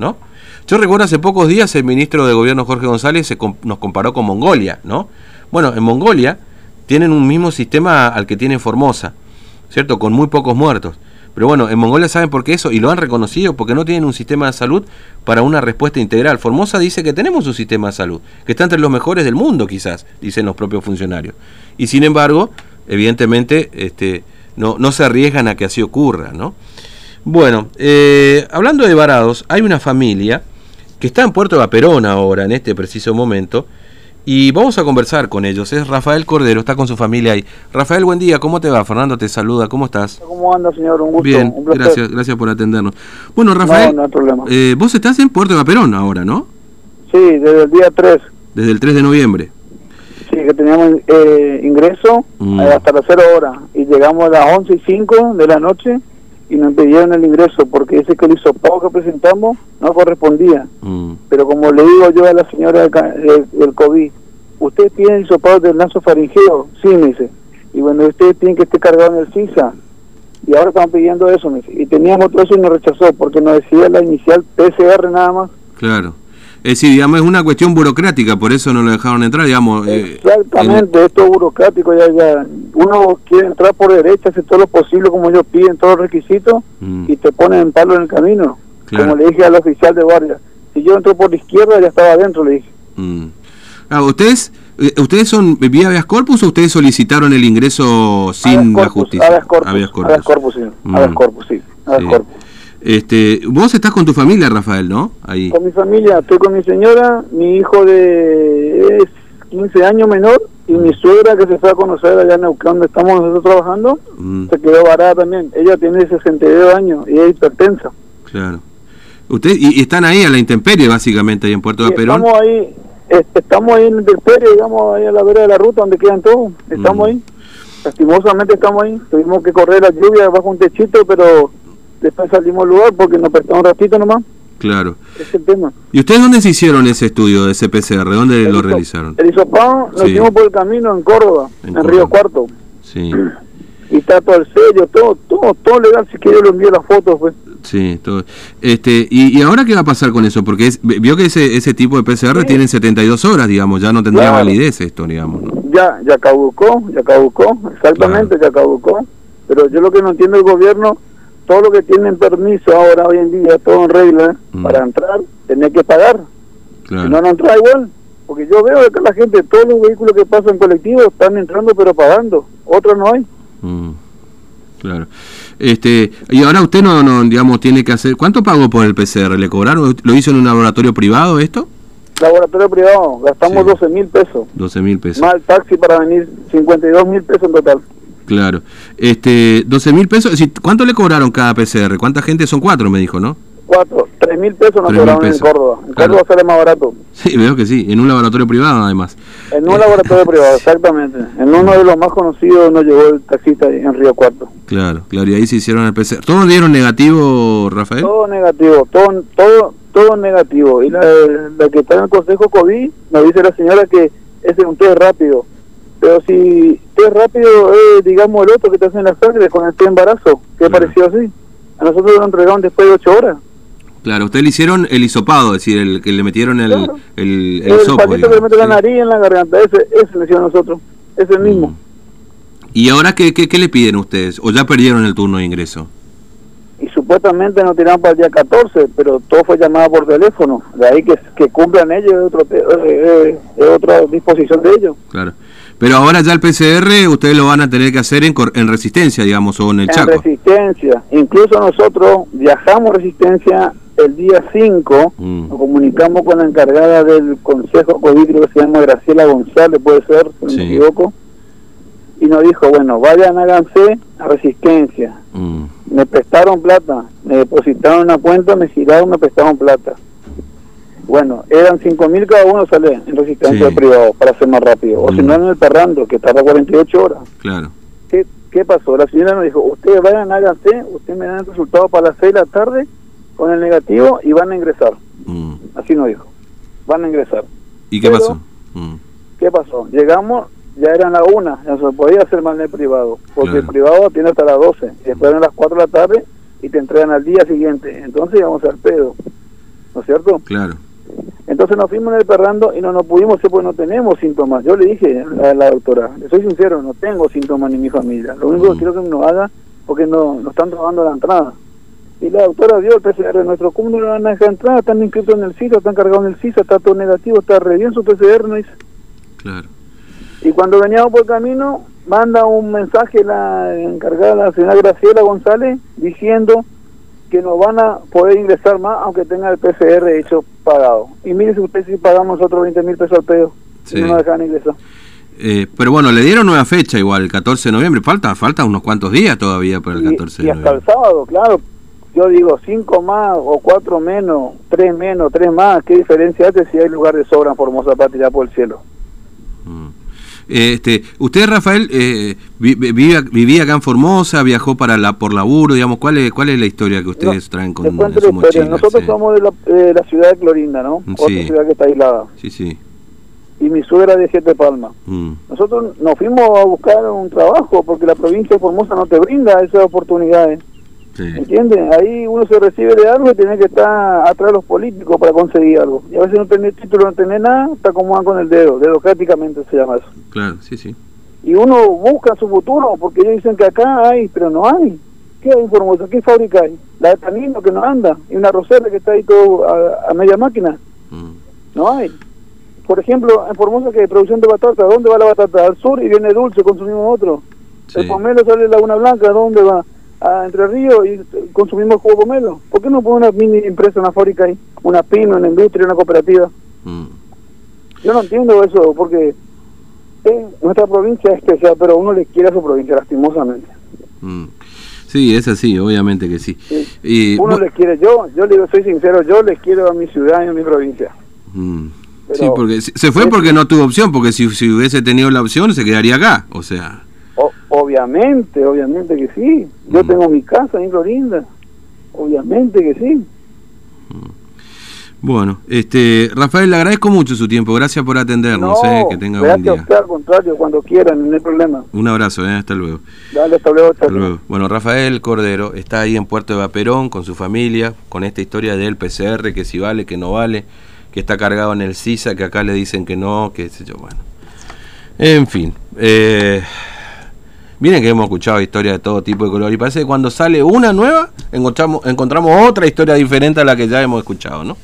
¿no? Yo recuerdo hace pocos días el ministro de Gobierno Jorge González se nos comparó con Mongolia, ¿no? Bueno, en Mongolia tienen un mismo sistema al que tiene Formosa, ¿cierto? Con muy pocos muertos. Pero bueno, en Mongolia saben por qué eso y lo han reconocido porque no tienen un sistema de salud para una respuesta integral. Formosa dice que tenemos un sistema de salud, que está entre los mejores del mundo quizás, dicen los propios funcionarios. Y sin embargo, evidentemente, este, no, no se arriesgan a que así ocurra, ¿no? Bueno, eh, hablando de varados, hay una familia que está en Puerto de Vaperón ahora, en este preciso momento, y vamos a conversar con ellos. Es Rafael Cordero, está con su familia ahí. Rafael, buen día, ¿cómo te va? Fernando te saluda, ¿cómo estás? ¿Cómo anda, señor? Un gusto. Bien, gracias, gracias por atendernos. Bueno, Rafael, no, hay problema. Eh, vos estás en Puerto de Vaperón ahora, ¿no? Sí, desde el día 3. Desde el 3 de noviembre. Sí, que teníamos eh, ingreso Mm. eh, hasta las 0 horas y llegamos a las 11 y 5 de la noche y nos impidieron el ingreso porque ese que el hisopado que presentamos no correspondía. Mm, Pero como le digo yo a la señora del, del COVID, ¿usted tiene hisopado del lazo faringeo? Sí, me dice. Y bueno, usted tiene que estar cargado en el CISA. Y ahora están pidiendo eso, me dice. Y teníamos todo eso y nos rechazó porque nos decía la inicial PCR nada más. claro. Es decir, digamos, es una cuestión burocrática, por eso no lo dejaron entrar, digamos. eh, Exactamente, esto es burocrático, ya, ya. Uno quiere entrar por derecha, hace todo lo posible como ellos piden, todos los requisitos, Mm. y te ponen en palo en el camino. Claro. Como le dije al oficial de guardia, si yo entro por la izquierda, ya estaba adentro, le dije. Mm. Ah, ¿Ustedes eh, ustedes son vía habeas corpus o ustedes solicitaron el ingreso sin la justicia? Habeas corpus, Habeas corpus. habeas corpus, sí, Mm. habeas corpus, sí, habeas Sí. corpus. Este, vos estás con tu familia, Rafael, ¿no? Ahí. Con mi familia, estoy con mi señora, mi hijo de es 15 años menor, y mi suegra que se fue a conocer allá en Neuquén, donde estamos nosotros trabajando, Mm, se quedó varada también. Ella tiene 62 años y es hipertensa. claro. Usted, y, y están ahí a la intemperie, básicamente, ahí en Puerto de Perón. estamos ahí, estamos ahí en el intemperie, digamos, ahí a la vera de la ruta donde quedan todos. Estamos Mm. ahí. Lastimosamente estamos ahí. Tuvimos que correr la lluvia bajo un techito, pero después salimos al lugar porque nos prestamos un ratito nomás. Claro. Ese tema. ¿Y ustedes dónde se hicieron ese estudio de ese PCR? ¿Dónde El lo hiso- realizaron? El hisopado lo Sí. hicimos por el camino en Córdoba, En en. Río Cuarto. Sí, Y está todo el sello, todo, todo, todo legal. Si quiere, lo envío las fotos, pues. sí. Todo. Este, y, ¿Y ahora qué va a pasar con eso? Porque es, vio que ese, ese tipo de PCR Sí. tienen 72 horas, digamos, ya no tendría Claro. validez esto, digamos. ¿no? Ya, ya caducó, ya caducó, exactamente, ya caducó. Pero yo lo que no entiendo el gobierno, todo lo que tienen permiso ahora, hoy en día, todo en regla, Mm. para entrar, tenés que pagar. Claro. Si no, no entra igual. Porque yo veo que la gente, todos los vehículos que pasan colectivos están entrando pero pagando. Otros no hay. Mm, claro. Este, y ahora usted no, no, digamos, tiene que hacer. ¿Cuánto pagó por el PCR? ¿Le cobraron? ¿Lo hizo en un laboratorio privado esto? Laboratorio privado, gastamos Sí. 12 mil pesos. 12 mil pesos. Más el taxi para venir, 52 mil pesos en total. Claro. Este, 12 mil pesos. ¿Cuánto le cobraron cada PCR? ¿Cuánta gente? Son cuatro, me dijo, ¿no? Cuatro, 3 mil pesos nos 3.000 cobraron pesos. en Córdoba. En Claro. Córdoba sale más barato. Sí, veo que sí. En un laboratorio privado, además. En un laboratorio privado, exactamente. En uno de los más conocidos nos llegó el taxista en Río Cuarto. Claro, claro. Y ahí se hicieron el PCR. ¿Todos dieron negativo, Rafael? Todo negativo, todo, todo, todo negativo. Y la, la que está en el consejo COVID nos dice la señora que ese es un test rápido. Pero si test rápido es, digamos, el otro que te hacen la sangre con el test embarazo, que Claro. pareció así. A nosotros lo entregaron después de ocho horas. Claro, usted le hicieron el hisopado, es decir, el que le metieron el, Claro. el, el El, hisopo, palito que le mete la nariz en la garganta, ese, ese le hicieron nosotros. Ese mismo. Mm. ¿Y ahora qué, qué, qué le piden ustedes? ¿O ya perdieron el turno de ingreso? y supuestamente nos tiraron para el día 14, pero todo fue llamado por teléfono. De ahí que, que cumplan ellos es, otro, eh, eh, es otra disposición de ellos. Claro. Pero ahora ya el PCR ustedes lo van a tener que hacer en, en resistencia, digamos, o en el En Chaco. resistencia. Incluso nosotros viajamos resistencia el día 5, Mm. nos comunicamos con la encargada del Consejo COVID, creo que se llama Graciela González, puede ser, si no Sí. me equivoco, y nos dijo, bueno, vayan, háganse a resistencia. Mm. me prestaron plata, me depositaron una cuenta, me giraron, me prestaron plata. Bueno, eran cinco mil cada uno sale en resistencia Sí. privado para ser más rápido. O si Mm. no en el Perrando, que tarda 48 horas. Claro. ¿Qué, ¿Qué pasó? La señora nos dijo, ustedes vayan, háganse, ustedes me dan el resultado para las 6 de la tarde con el negativo y van a ingresar. Mm. Así nos dijo, van a ingresar. ¿Y qué Pero- pasó? Mm. ¿Qué pasó? Llegamos, ya eran las 1, ya se podía hacer más en el privado, porque Claro. el privado tiene hasta las 12, y después eran las 4 de la tarde y te entregan al día siguiente. Entonces íbamos al pedo. ¿cierto? Claro. Entonces nos fuimos en el perrando y no nos pudimos hacer porque no tenemos síntomas. Yo le dije a la doctora, le soy sincero, no tengo síntomas ni mi familia. Lo único que Mm. quiero que nos haga porque no, nos están robando la entrada. Y la doctora vio el PCR nuestro, ¿cómo no le van a dejar entrar? Están inscritos en el CISA, están cargados en el CISA, está todo negativo, está re bien su PCR, no dice. Claro. Y cuando veníamos por camino, manda un mensaje la encargada, la señora Graciela González, diciendo que nos van a poder ingresar más aunque tenga el PCR hecho pagado. Y mire si usted si pagamos nosotros 20 mil pesos al pedo, Sí. y no nos ingresar. Eh, pero bueno, le dieron nueva fecha igual, el 14 de noviembre. Falta, falta unos cuantos días todavía para el Y, 14 y de hasta el noviembre. sábado, claro. Yo digo, cinco más o cuatro menos, tres menos, tres más, ¿qué diferencia hace si hay lugar de sobra en Formosa para tirar por el cielo? Mm. Este, usted, Rafael, eh, vi- vi- vive- vivía acá en Formosa, viajó para la por laburo, digamos, ¿cuál es, cuál es la historia que ustedes No, traen con en su la historia. mochila? Nosotros Sí. somos de la, de la ciudad de Clorinda, ¿no? Sí. Otra ciudad que está aislada. Sí, sí. Y mi suegra de Siete Palmas. Mm. Nosotros nos fuimos a buscar un trabajo porque la provincia de Formosa no te brinda esas oportunidades. Sí. ¿Entiendes? Ahí uno se recibe de algo y tiene que estar atrás de los políticos para conseguir algo. Y a veces no tenés título, no tenés nada, te acomodan con el dedo. Dedocráticamente se llama eso. Claro, sí, sí. Y uno busca su futuro porque ellos dicen que acá hay, pero no hay. ¿Qué hay en Formosa? ¿Qué fábrica hay? La de Tanino que no anda. Y una rosera que está ahí todo a, a media máquina. Mm. No hay. Por ejemplo, en Formosa que hay producción de batata, ¿dónde va la batata? Al sur y viene dulce, consumimos otro. Sí. El pomelo sale de Laguna Blanca, ¿dónde va? A Entre Ríos y consumimos jugo pomelo. ¿Por qué no pone una mini empresa, una fábrica ahí? Una pyme, una industria, una cooperativa. Mm. Yo no entiendo eso, porque eh, nuestra provincia es especial, pero uno le quiere a su provincia, lastimosamente. Mm. Sí, es así, obviamente que sí. Sí. Y, Uno bu- le quiere, yo, yo le digo, soy sincero, yo les quiero a mi ciudad y a mi provincia. Mm. Pero- sí, porque se se fue porque no tuvo opción, porque si, si hubiese tenido la opción se quedaría acá, o sea. Obviamente, obviamente que sí. Yo Mm. tengo mi casa en Florinda. Obviamente que sí. Bueno, este Rafael, le agradezco mucho su tiempo, gracias por atendernos, eh, que tenga buen día. usted, al contrario, cuando quieran, no hay problema. Un abrazo, eh, hasta luego. Dale, hasta luego. Hasta luego. Bueno, Rafael Cordero está ahí en Puerto de Vaperón con su familia, con esta historia del PCR, que si vale, que no vale, que está cargado en el CISA, que acá le dicen que no, que sé yo, bueno. En fin. Eh, miren que hemos escuchado historias de todo tipo de color y parece que cuando sale una nueva encontramos, encontramos otra historia diferente a la que ya hemos escuchado, ¿no?